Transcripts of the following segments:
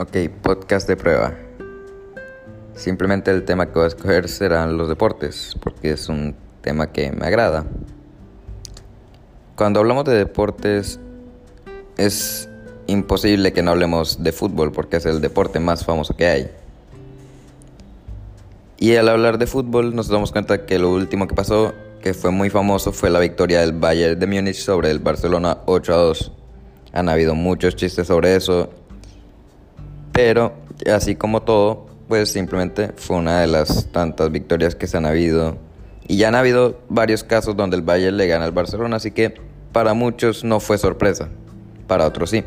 Ok, podcast de prueba. Simplemente el tema que voy a escoger serán los deportes, porque es un tema que me agrada. Cuando hablamos de deportes, es imposible que no hablemos de fútbol, porque es el deporte más famoso que hay. Y al hablar de fútbol nos damos cuenta que lo último que pasó, que fue muy famoso, fue la victoria del Bayern de Múnich sobre el Barcelona 8 a 2. Han habido muchos chistes sobre eso pero así como todo, pues simplemente fue una de las tantas victorias que se han habido. Y ya han habido varios casos donde el Bayern le gana al Barcelona, así que para muchos no fue sorpresa, para otros sí.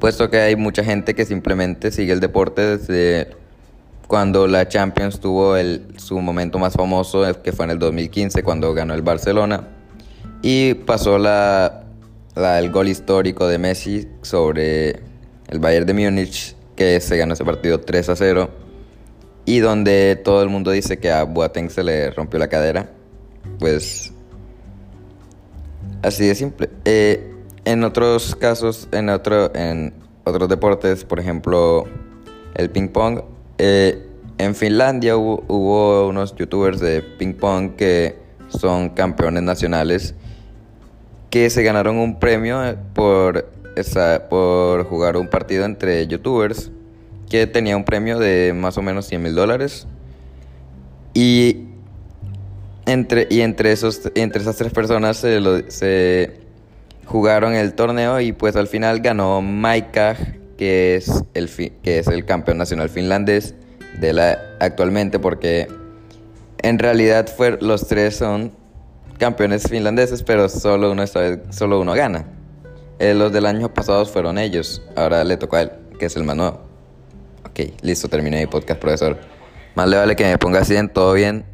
Puesto que hay mucha gente que simplemente sigue el deporte desde cuando la Champions tuvo el, su momento más famoso, que fue en el 2015, cuando ganó el Barcelona. Y pasó la, el gol histórico de Messi sobre el Bayern de Múnich, que se ganó ese partido 3 a 0, y donde todo el mundo dice que a Boateng se le rompió la cadera, pues así de simple. Eh, en otros casos, en, otro, en otros deportes, por ejemplo, el ping pong, eh, en Finlandia hubo, hubo unos youtubers de ping pong que son campeones nacionales que se ganaron un premio por por jugar un partido entre youtubers que tenía un premio de más o menos 100 mil dólares. Y entre, y entre, esos, entre esas tres personas se, jugaron el torneo y pues al final ganó Maika, que es el, que es el campeón nacional finlandés de la, actualmente porque en realidad fue, los tres son campeones finlandeses, pero solo uno, solo uno gana. Eh, los del año pasado fueron ellos. Ahora le tocó a él, que es el más nuevo. Ok, listo, terminé mi podcast, profesor. Más le vale que me ponga así en todo bien.